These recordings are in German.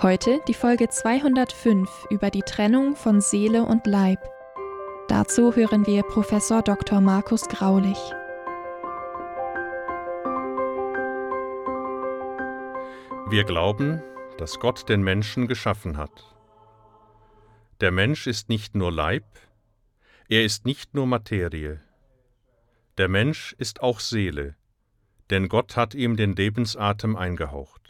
Heute die Folge 205 über die Trennung von Seele und Leib. Dazu hören wir Professor Dr. Markus Graulich. Wir glauben, dass Gott den Menschen geschaffen hat. Der Mensch ist nicht nur Leib, er ist nicht nur Materie. Der Mensch ist auch Seele, denn Gott hat ihm den Lebensatem eingehaucht.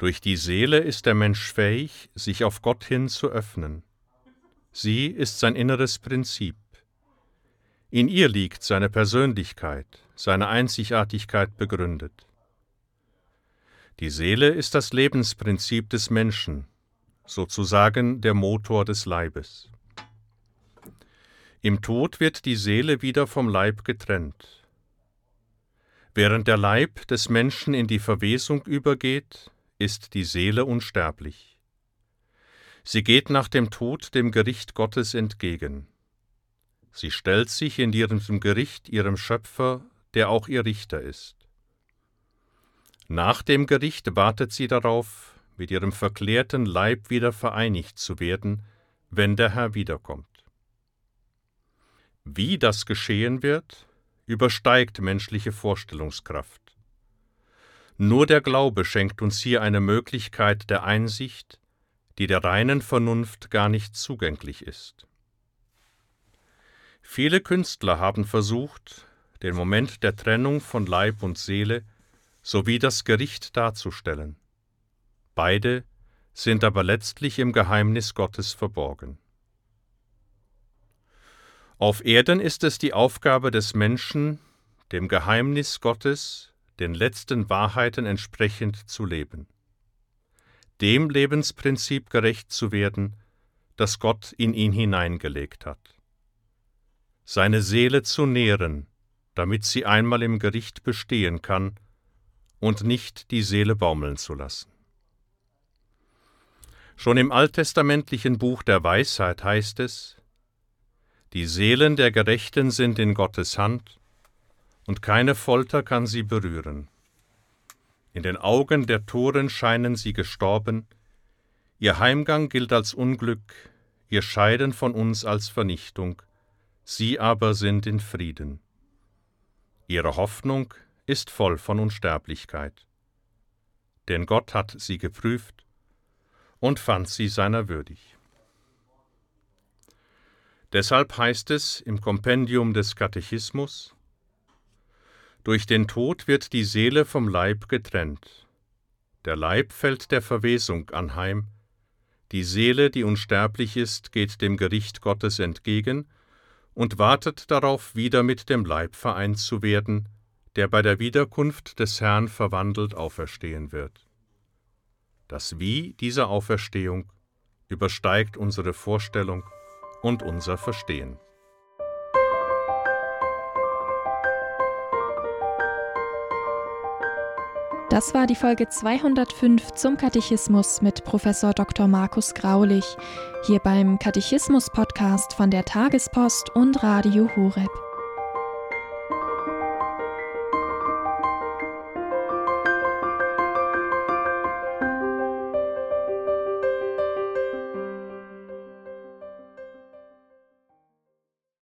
Durch die Seele ist der Mensch fähig, sich auf Gott hin zu öffnen. Sie ist sein inneres Prinzip. In ihr liegt seine Persönlichkeit, seine Einzigartigkeit begründet. Die Seele ist das Lebensprinzip des Menschen, sozusagen der Motor des Leibes. Im Tod wird die Seele wieder vom Leib getrennt. Während der Leib des Menschen in die Verwesung übergeht, ist die Seele unsterblich. Sie geht nach dem Tod dem Gericht Gottes entgegen. Sie stellt sich in ihrem Gericht ihrem Schöpfer, der auch ihr Richter ist. Nach dem Gericht wartet sie darauf, mit ihrem verklärten Leib wieder vereinigt zu werden, wenn der Herr wiederkommt. Wie das geschehen wird, übersteigt menschliche Vorstellungskraft. Nur der Glaube schenkt uns hier eine Möglichkeit der Einsicht, die der reinen Vernunft gar nicht zugänglich ist. Viele Künstler haben versucht, den Moment der Trennung von Leib und Seele sowie das Gericht darzustellen. Beide sind aber letztlich im Geheimnis Gottes verborgen. Auf Erden ist es die Aufgabe des Menschen, dem Geheimnis Gottes den letzten Wahrheiten entsprechend zu leben, dem Lebensprinzip gerecht zu werden, das Gott in ihn hineingelegt hat, seine Seele zu nähren, damit sie einmal im Gericht bestehen kann und nicht die Seele baumeln zu lassen. Schon im alttestamentlichen Buch der Weisheit heißt es, die Seelen der Gerechten sind in Gottes Hand, und keine Folter kann sie berühren. In den Augen der Toren scheinen sie gestorben, ihr Heimgang gilt als Unglück, ihr Scheiden von uns als Vernichtung, sie aber sind in Frieden. Ihre Hoffnung ist voll von Unsterblichkeit. Denn Gott hat sie geprüft und fand sie seiner würdig. Deshalb heißt es im Kompendium des Katechismus, durch den Tod wird die Seele vom Leib getrennt. Der Leib fällt der Verwesung anheim, die Seele, die unsterblich ist, geht dem Gericht Gottes entgegen und wartet darauf, wieder mit dem Leib vereint zu werden, der bei der Wiederkunft des Herrn verwandelt auferstehen wird. Das Wie dieser Auferstehung übersteigt unsere Vorstellung und unser Verstehen. Das war die Folge 205 zum Katechismus mit Professor Dr. Markus Graulich, hier beim Katechismus-Podcast von der Tagespost und Radio Horeb.